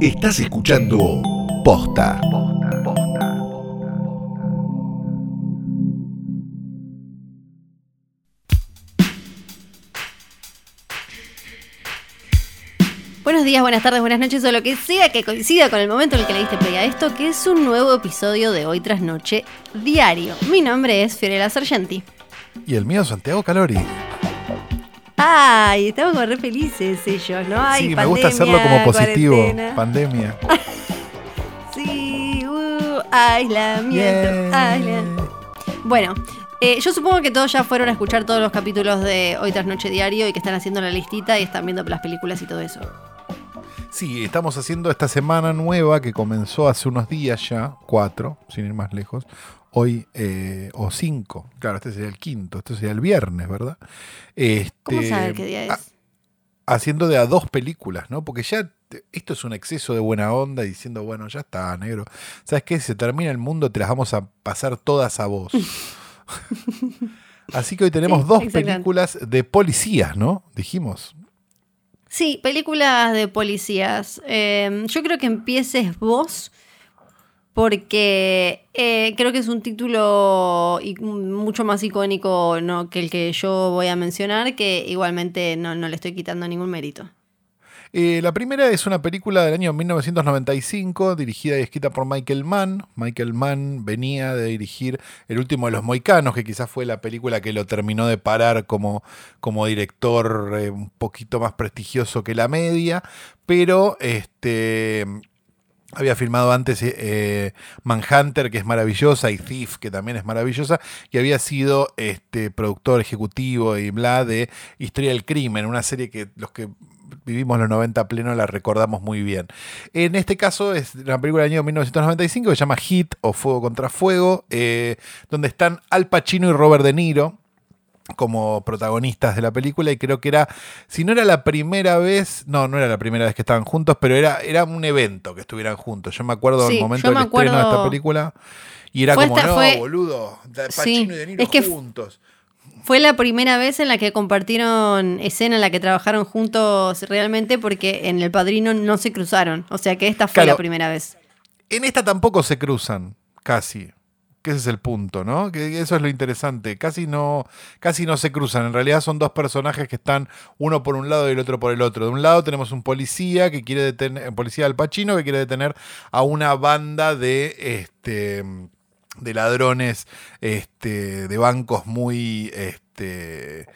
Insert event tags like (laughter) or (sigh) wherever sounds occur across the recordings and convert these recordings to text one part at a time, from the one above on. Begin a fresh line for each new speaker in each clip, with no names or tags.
Estás escuchando Posta.
Buenos días, buenas tardes, buenas noches o lo que sea que coincida con el momento en el que le diste play a esto, que es un nuevo episodio de Hoy tras Noche Diario. Mi nombre es Fiorella Sargenti.
Y el mío, Santiago Calori.
Ay, estamos como re felices ellos, ¿no? Ay,
sí, me gusta hacerlo como positivo.
cuarentena.
Pandemia. (laughs)
Sí, uh, aislamiento,
Yeah.
aislamiento. Bueno, eh, yo supongo que todos ya fueron a escuchar todos los capítulos de Hoy tras Noche Diario y que están haciendo la listita y están viendo las películas y todo eso.
Sí, estamos haciendo esta semana nueva que comenzó hace unos días ya, cuatro, sin ir más lejos. Hoy, eh, o cinco, claro, este sería el quinto, este sería el viernes, ¿verdad? Este,
¿Cómo saber qué día
a-
es?
haciendo de a dos películas, ¿no? Porque ya te- esto es un exceso de buena onda diciendo, bueno, ya está, negro. ¿Sabes qué? Si se termina el mundo, te las vamos a pasar todas a vos. (laughs) Así que hoy tenemos
Sí,
dos películas de policías, ¿no? Dijimos.
Sí, películas de policías. Eh, yo creo que empieces vos porque eh, creo que es un título mucho más icónico ¿no? que el que yo voy a mencionar, que igualmente no, no le estoy quitando ningún mérito.
Eh, la primera es una película del año 1995, dirigida y escrita por Michael Mann. Michael Mann venía de dirigir El último de los Moicanos, que quizás fue la película que lo terminó de parar como, como director eh, un poquito más prestigioso que la media, pero este, había filmado antes eh, Manhunter, que es maravillosa, y Thief, que también es maravillosa, y había sido este, productor ejecutivo y bla de Historia del Crimen, una serie que los que vivimos los 90 a pleno la recordamos muy bien. En este caso es una película del año 1995 que se llama Hit o Fuego contra Fuego, eh, donde están Al Pacino y Robert De Niro como protagonistas de la película y creo que era, si no era la primera vez, no, no era la primera vez que estaban juntos, pero era, era un evento que estuvieran juntos. Yo me acuerdo
Sí,
del momento del
me
estreno de esta
acuerdo-
película y era
Fue
como,
esta-
no,
fue-
boludo, Pacino
Sí,
y De Niro
es que
juntos.
Fue la primera vez en la que compartieron escena en la que trabajaron juntos realmente porque en El Padrino no se cruzaron. O sea que esta fue
Claro.
la primera vez.
En esta tampoco se cruzan, casi. Que ese es el punto, ¿no? Que eso es lo interesante. Casi no, casi no se cruzan. En realidad son dos personajes que están uno por un lado y el otro por el otro. De un lado tenemos un policía que quiere detener, policía del Pachino que quiere detener a una banda de este de ladrones este, de bancos muy este,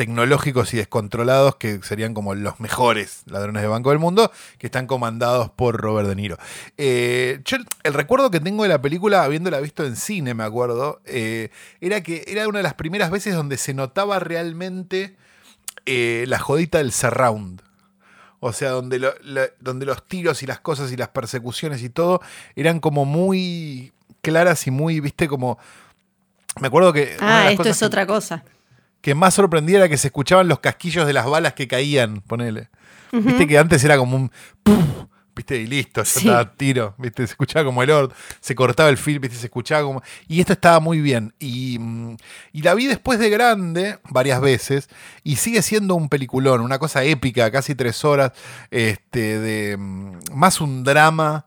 tecnológicos y descontrolados que serían como los mejores ladrones de banco del mundo, que están comandados por Robert De Niro. Eh, yo el recuerdo que tengo de la película, habiéndola visto en cine, me acuerdo, eh, era que era una de las primeras veces donde se notaba realmente eh, la jodita del surround. O sea, donde, lo- donde los tiros y las cosas y las persecuciones y todo eran como muy claras y muy, viste, como... Me acuerdo que...
Ah, esto es
que-
otra cosa.
Que más sorprendía era que se escuchaban los casquillos de las balas que caían, ponele. Viste que antes era como un viste, y listo, ya
Sí.
estaba tiro, viste, se escuchaba como el ord, se cortaba el film, viste, se escuchaba como. Y esto estaba muy bien. Y, mm, y la vi después de grande, varias veces, y sigue siendo un peliculón, una cosa épica, casi tres horas, este, de mm, más un drama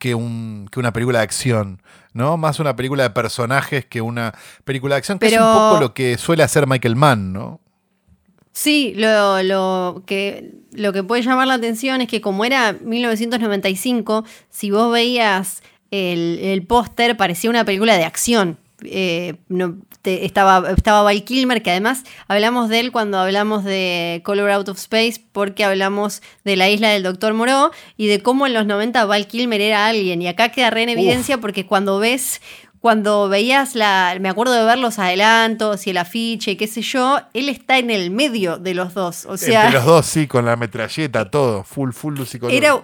que, un, que una película de acción. ¿no? Más una película de personajes que una película de acción, que es un poco lo que suele hacer Michael Mann, ¿no?
Sí, lo, lo que, lo que puede llamar la atención es que como era 1995, si vos veías el, el póster, parecía una película de acción. Eh, no, te- estaba, estaba Val Kilmer, que además hablamos de él cuando hablamos de Color Out of Space, porque hablamos de la isla del Doctor Moreau y de cómo en los 90 Val Kilmer era alguien. Y acá queda re en evidencia porque cuando ves cuando veías la. Me acuerdo de ver los adelantos y el afiche, qué sé yo, él está en el medio de los dos. O sea,
Entre los dos, sí, con la metralleta, todo, full, full luz y color.
era.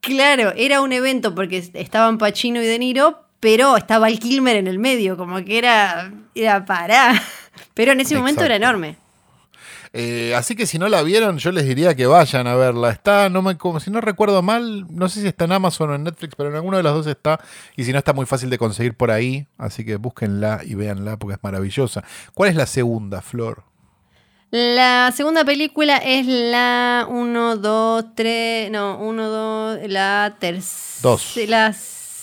Claro, era un evento porque estaban Pacino y De Niro, pero estaba el Kilmer en el medio, como que era. Era para. (laughs) Pero en ese momento era enorme.
Eh, así que si no la vieron, yo les diría que vayan a verla. Está, no me, como si no recuerdo mal, no sé si está en Amazon o en Netflix, pero en alguno de los dos está. Y si no, está muy fácil de conseguir por ahí. Así que búsquenla y véanla porque es maravillosa. ¿Cuál es la segunda, Flor?
La segunda película es la 1, 2, 3, no, 1, 2, la tercera.
Dos.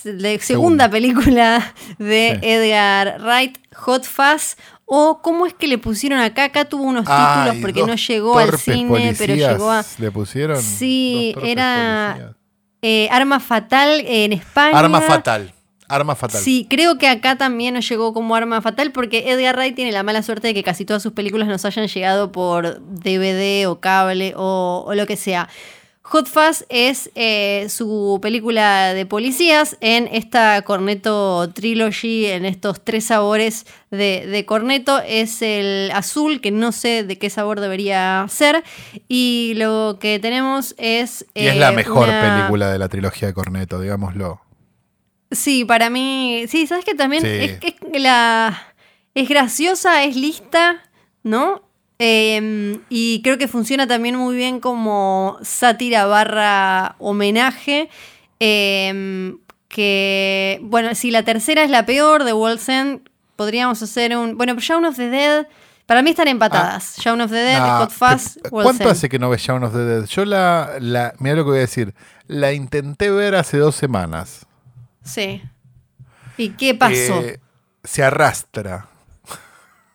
La segunda película de
Sí.
Edgar Wright, Hot Fuzz. O cómo es que le pusieron acá, acá tuvo unos títulos porque no llegó al cine, pero llegó a
¿Le pusieron?
Sí, era- eh, Arma Fatal en España.
Arma fatal. Arma fatal.
Sí, creo que acá también nos llegó como arma fatal porque Edgar Wright tiene la mala suerte de que casi todas sus películas nos hayan llegado por DVD o cable o, o lo que sea. Hot Fuzz es eh, su película de policías en esta Corneto Trilogy, en estos tres sabores de, de Corneto. Es el azul, que no sé de qué sabor debería ser. Y lo que tenemos es...
Y es la
eh,
mejor
una-
película de la trilogía de Corneto, digámoslo.
Sí, para mí. Sí, sabes que también
Sí.
es, es la. Es graciosa, es lista, ¿no? Eh, y creo que funciona también muy bien como sátira barra homenaje. Eh, que. Bueno, si la tercera es la peor de End, podríamos hacer un. Bueno, pero Shaun of the Dead. Para mí están empatadas. Shaun of the Dead,
Ah,
Hot Fuzz,
¿Cuánto hace que no ves Shaun of the Dead? Yo la, la. Mira lo que voy a decir. La intenté ver hace dos semanas.
Sí. ¿Y qué pasó?
Eh, se arrastra.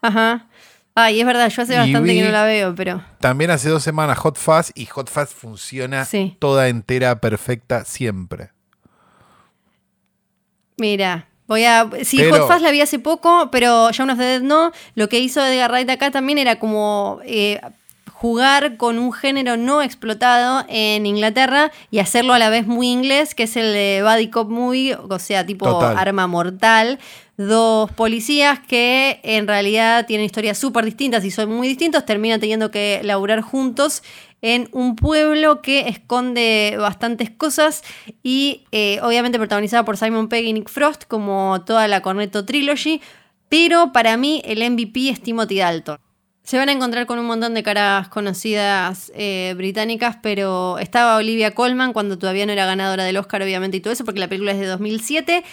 Ajá. Ay, es verdad, yo hace bastante que no la veo, pero.
También hace dos semanas Hot Fuzz y Hot Fuzz funciona
Sí.
toda entera, perfecta, siempre.
Mira, voy a. Sí,
Pero-
Hot Fuzz la vi hace poco, pero Shaun of the Dead no. Lo que hizo Edgar Wright acá también era como. eh, jugar con un género no explotado en Inglaterra y hacerlo a la vez muy inglés, que es el de Buddy Cop Movie, o sea, tipo
Total.
arma mortal. Dos policías que en realidad tienen historias súper distintas y son muy distintos, terminan teniendo que laburar juntos en un pueblo que esconde bastantes cosas y eh, obviamente protagonizada por Simon Pegg y Nick Frost como toda la Cornetto Trilogy, pero para mí el MVP es Timothy Dalton. Se van a encontrar con un montón de caras conocidas eh, británicas, pero estaba Olivia Colman cuando todavía no era ganadora del Oscar, obviamente, y todo eso, porque la película es de 2007.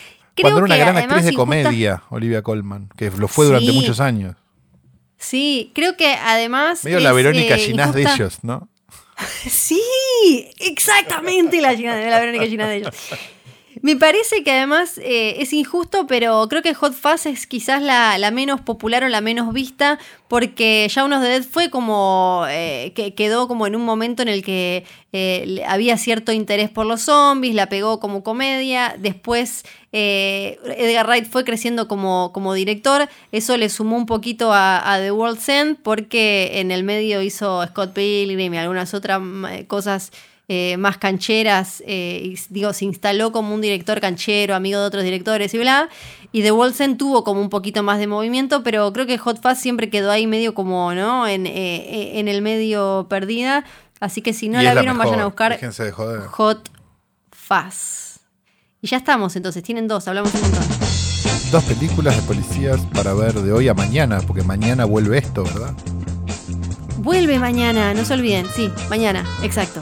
Cuando era una gran actriz de
injusta-
comedia, Olivia Colman, que lo fue durante
Sí.
muchos años.
Sí, creo que además.
Medio la Verónica
eh,
Ginás de ellos, ¿no? (laughs)
Sí, exactamente la, Gina- la Verónica Gina de ellos. Me parece que además eh, es injusto, pero creo que Hot Fuzz es quizás la, menos popular o la menos vista, porque Shaun of the Dead fue como. eh, que quedó como en un momento en el que eh, había cierto interés por los zombies, la pegó como comedia. Después eh, Edgar Wright fue creciendo como, como director. Eso le sumó un poquito a, a The World's End, porque en el medio hizo Scott Pilgrim y algunas otras mm, cosas eh, más cancheras, eh, y, digo, se instaló como un director canchero, amigo de otros directores y bla. Y The Walls End tuvo como un poquito más de movimiento, pero creo que Hot Fuzz siempre quedó ahí medio como, ¿no? En, eh, en el medio perdida. Así que si no la vieron, vayan a buscar
de joder.
Hot Fuzz. Y ya estamos, entonces, tienen dos, hablamos un montón.
Dos películas de policías para ver de hoy a mañana, porque mañana vuelve esto, ¿verdad?
Vuelve mañana, no se olviden, sí, mañana, exacto.